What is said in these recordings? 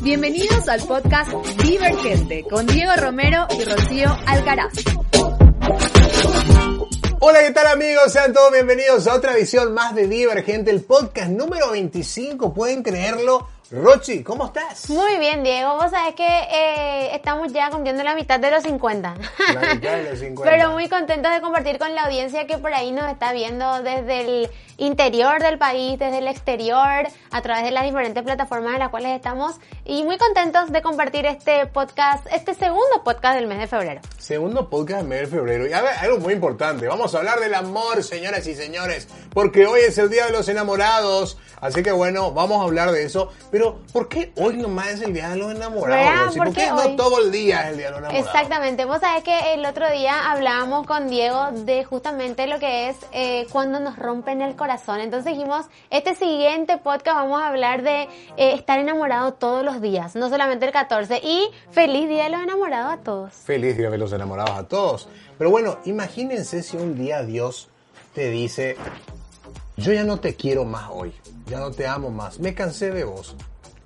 Bienvenidos al podcast Divergente con Diego Romero y Rocío Alcaraz. Hola, ¿qué tal amigos? Sean todos bienvenidos a otra edición más de Divergente, el podcast número 25, pueden creerlo. Rochi, ¿cómo estás? Muy bien, Diego. Vos sabés que eh, estamos ya cumpliendo la mitad de los 50. La mitad de los 50. Pero muy contentos de compartir con la audiencia que por ahí nos está viendo desde el interior del país, desde el exterior, a través de las diferentes plataformas en las cuales estamos. Y muy contentos de compartir este podcast, este segundo podcast del mes de febrero. Segundo podcast del mes de febrero. Y a ver, algo muy importante. Vamos a hablar del amor, señoras y señores. Porque hoy es el Día de los Enamorados. Así que bueno, vamos a hablar de eso. Pero, ¿por qué hoy nomás es el Día de los Enamorados? ¿Por, ¿Por qué no todo el día es el Día de los Enamorados? Exactamente. Vos sabés que el otro día hablábamos con Diego de justamente lo que es eh, cuando nos rompen el corazón. Entonces dijimos, este siguiente podcast vamos a hablar de eh, estar enamorado todos los días, no solamente el 14. Y feliz Día de los Enamorados a todos. Feliz Día de los Enamorados a todos. Pero bueno, imagínense si un día Dios te dice, yo ya no te quiero más hoy, ya no te amo más, me cansé de vos.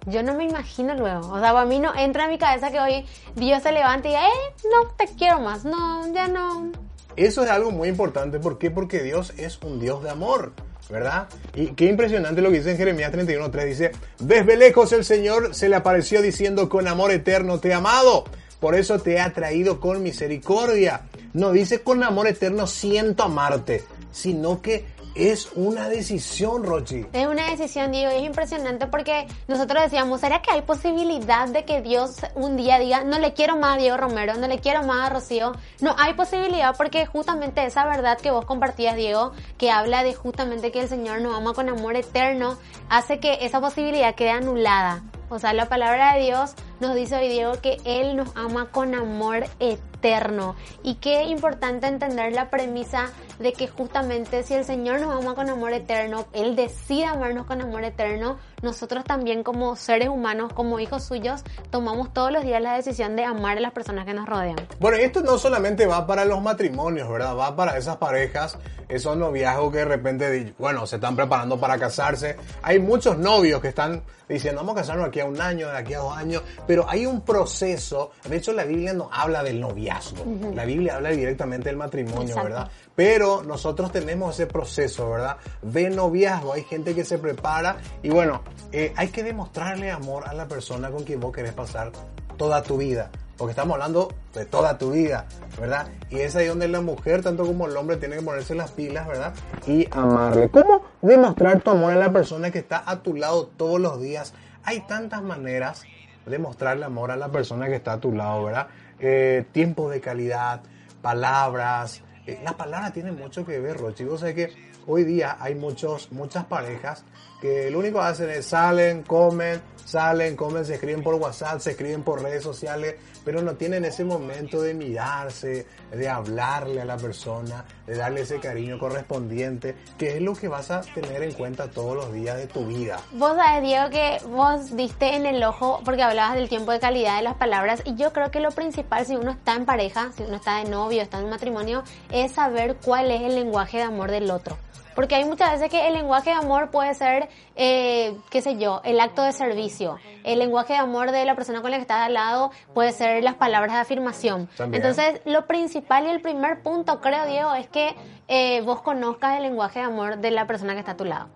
Yo no me imagino luego. O sea, a mí no entra en mi cabeza que hoy Dios se levante y diga, eh, no te quiero más. No, ya no. Eso es algo muy importante. ¿Por qué? Porque Dios es un Dios de amor. ¿Verdad? Y qué impresionante lo que dice en Jeremías 31.3. Dice, desde lejos el Señor se le apareció diciendo, con amor eterno te he amado. Por eso te he atraído con misericordia. No dice con amor eterno siento amarte, sino que es una decisión, Rochi. Es una decisión, Diego, es impresionante porque nosotros decíamos, ¿será que hay posibilidad de que Dios un día diga, no le quiero más a Diego Romero, no le quiero más a Rocío? No hay posibilidad porque justamente esa verdad que vos compartías, Diego, que habla de justamente que el Señor nos ama con amor eterno, hace que esa posibilidad quede anulada. O sea, la palabra de Dios nos dice hoy, Diego, que Él nos ama con amor eterno. Y qué importante entender la premisa de que justamente si el Señor nos ama con amor eterno, Él decide amarnos con amor eterno, nosotros también como seres humanos, como hijos suyos, tomamos todos los días la decisión de amar a las personas que nos rodean. Bueno, y esto no solamente va para los matrimonios, ¿verdad? Va para esas parejas, esos noviazgos que de repente, bueno, se están preparando para casarse. Hay muchos novios que están diciendo, vamos a casarnos aquí a un año, de aquí a dos años, pero hay un proceso, de hecho la Biblia no habla del noviazgo, la Biblia habla directamente del matrimonio, Exacto. ¿verdad? Pero nosotros tenemos ese proceso, ¿verdad? De noviazgo, hay gente que se prepara y bueno, eh, hay que demostrarle amor a la persona con quien vos querés pasar toda tu vida. Porque estamos hablando de toda tu vida, ¿verdad? Y es ahí donde la mujer, tanto como el hombre, tiene que ponerse las pilas, ¿verdad? Y amarle. ¿Cómo demostrar tu amor a la persona que está a tu lado todos los días? Hay tantas maneras de mostrarle amor a la persona que está a tu lado, ¿verdad? Eh, tiempo de calidad, palabras. Eh, la palabra tiene mucho que ver, Rochi. Vos sabés que hoy día hay muchos, muchas parejas que lo único que hacen es salen, comen, salen, comen, se escriben por WhatsApp, se escriben por redes sociales, pero no tienen ese momento de mirarse, de hablarle a la persona, de darle ese cariño correspondiente, que es lo que vas a tener en cuenta todos los días de tu vida. Vos sabés, Diego, que vos diste en el ojo porque hablabas del tiempo de calidad de las palabras y yo creo que lo principal si uno está en pareja, si uno está de novio, está en matrimonio, es saber cuál es el lenguaje de amor del otro. Porque hay muchas veces que el lenguaje de amor puede ser, eh, qué sé yo, el acto de servicio. El lenguaje de amor de la persona con la que estás al lado puede ser las palabras de afirmación. También. Entonces, lo principal y el primer punto, creo, Diego, es que eh, vos conozcas el lenguaje de amor de la persona que está a tu lado.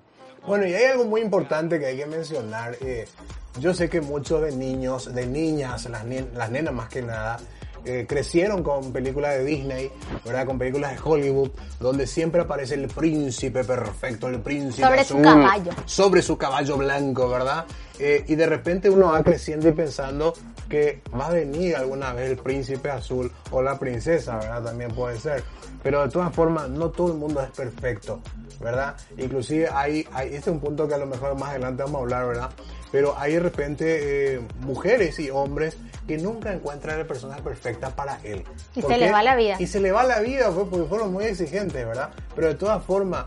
Bueno, y hay algo muy importante que hay que mencionar. eh, yo sé que muchos de niños, de niñas, las, las nenas más que nada, eh, crecieron con películas de Disney, ¿verdad? Con películas de Hollywood, donde siempre aparece el príncipe perfecto, el príncipe Sobre su caballo. Sobre su caballo blanco, ¿verdad? Eh, y de repente uno va creciendo y pensando que va a venir alguna vez el príncipe azul o la princesa, ¿verdad? También puede ser. Pero de todas formas, no todo el mundo es perfecto, ¿verdad? Inclusive hay, hay, este es un punto que a lo mejor más adelante vamos a hablar, ¿verdad? pero hay de repente eh, mujeres y hombres que nunca encuentran a la persona perfecta para él. Y ¿Por se le va la vida. Y se le va la vida pues, porque fueron muy exigentes, ¿verdad? Pero de todas formas,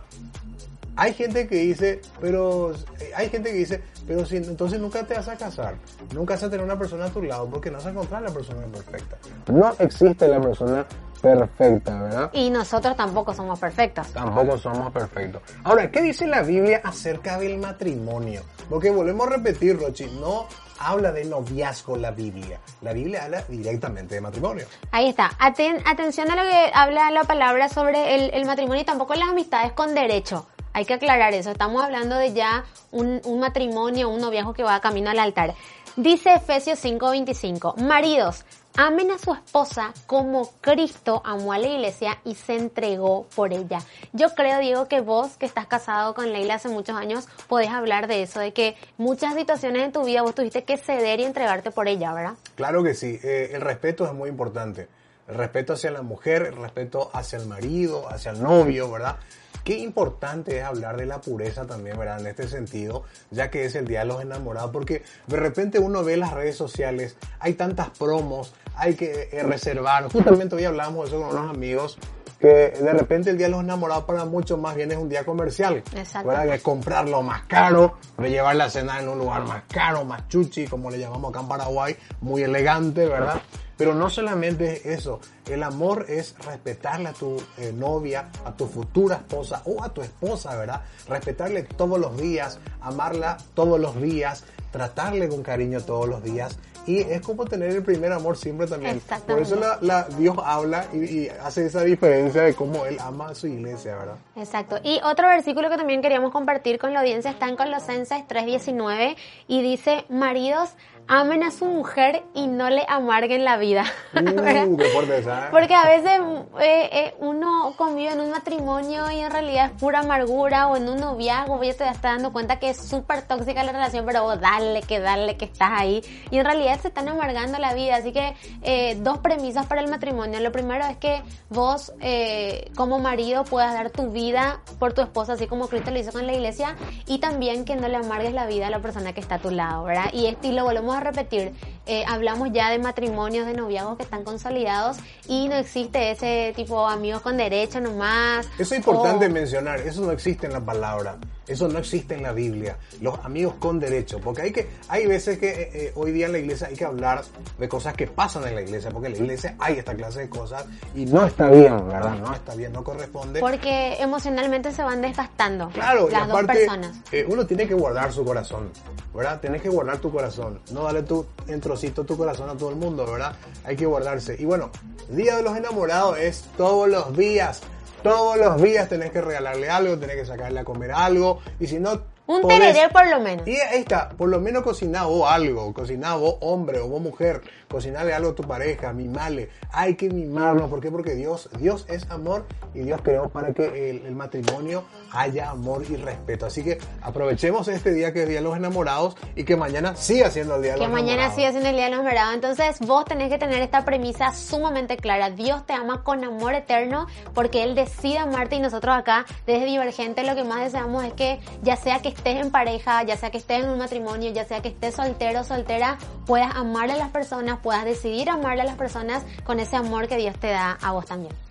hay gente que dice, pero eh, hay gente que dice, pero si entonces nunca te vas a casar, nunca vas a tener una persona a tu lado porque no vas a encontrar la persona perfecta. No existe la persona perfecta, ¿verdad? Y nosotros tampoco somos perfectos. Tampoco somos perfectos. Ahora, ¿qué dice la Biblia acerca del matrimonio? Porque volvemos a repetir, Rochi, no habla de noviazgo la Biblia. La Biblia habla directamente de matrimonio. Ahí está. Aten- atención a lo que habla la palabra sobre el, matrimonio y tampoco las amistades con derecho. Hay que aclarar eso. Estamos hablando de ya un, un matrimonio, un noviazgo que va camino al altar. Dice Efesios 5:25, maridos, amen a su esposa como Cristo amó a la iglesia y se entregó por ella. Yo creo, Diego, que vos que estás casado con Leila hace muchos años, podés hablar de eso, de que muchas situaciones en tu vida vos tuviste que ceder y entregarte por ella, ¿verdad? Claro que sí, eh, el respeto es muy importante. Respeto hacia la mujer, respeto hacia el marido, hacia el novio, ¿verdad? Qué importante es hablar de la pureza también, ¿verdad? En este sentido, ya que es el Día de los Enamorados, porque de repente uno ve las redes sociales, hay tantas promos, hay que eh, reservar. Justamente hoy hablamos de eso con unos amigos, que de repente el Día de los Enamorados para muchos más bien es un día comercial. Exacto. ¿verdad? Que comprar lo más caro, llevar la cena en un lugar más caro, más chuchi, como le llamamos acá en Paraguay, muy elegante, ¿verdad? Pero no solamente es eso, el amor es respetarle a tu eh, novia, a tu futura esposa o a tu esposa, ¿verdad? Respetarle todos los días, amarla todos los días, tratarle con cariño todos los días. Y es como tener el primer amor siempre también. Por eso la, la- Dios habla y, y hace esa diferencia de cómo Él ama a su iglesia, ¿verdad? Exacto. Y otro versículo que también queríamos compartir con la audiencia está en Colosenses 3:19 y dice, maridos, amen a su mujer y no le amarguen la vida. Uh, qué fuerte esa, ¿eh? Porque a veces eh, eh, uno convive en un matrimonio y en realidad es pura amargura o en un noviazgo, ya te estás dando cuenta que es súper tóxica la relación, pero vos dale, que dale, que estás ahí. Y en realidad se están amargando la vida. Así que eh, dos premisas para el matrimonio. Lo primero es que vos eh, como marido puedas dar tu vida por tu esposa, así como Cristo lo hizo con la iglesia. Y también que no le amargues la vida a la persona que está a tu lado, ¿verdad? Y, este, y lo volvemos a repetir. Eh, hablamos ya de matrimonios, de noviazgos que están consolidados y no existe ese tipo amigos con derecho nomás. Eso es importante o- mencionar, eso no existe en la palabra, eso no existe en la Biblia, los amigos con derecho, porque hay que hay veces que eh, eh, hoy día en la iglesia hay que hablar de cosas que pasan en la iglesia, porque en la iglesia hay esta clase de cosas y no está bien, ¿verdad? No está bien, no corresponde. Porque emocionalmente se van desgastando Claro, y las dos personas. uno tiene que guardar su corazón, ¿verdad? Tienes que guardar tu corazón, no darle tu, en trocito tu corazón a todo el mundo, ¿verdad? Hay que guardarse. Y bueno, Día de los Enamorados es todos los días, todos los días tenés que regalarle algo, tenés que sacarle a comer algo, y si no... Un podés- tereré por lo menos. y ahí está, por lo menos cociná vos algo, cociná vos hombre o vos mujer, cocinarle algo a tu pareja, mimale, hay que mimarlo, ¿por qué? Porque Dios, Dios es amor y Dios creó para que el, el matrimonio haya amor y respeto. Así que aprovechemos este día que es Día de los Enamorados y que mañana siga siendo el Día de Que los mañana Enamorados. siga siendo el día de los enamorados. Entonces vos tenés que tener esta premisa sumamente clara. Dios te ama con amor eterno porque Él decide amarte y nosotros acá desde Divergente lo que más deseamos es que ya sea que estés en pareja, ya sea que estés en un matrimonio, ya sea que estés soltero o soltera, puedas amarle a las personas, puedas decidir amarle a las personas con ese amor que Dios te da a vos también.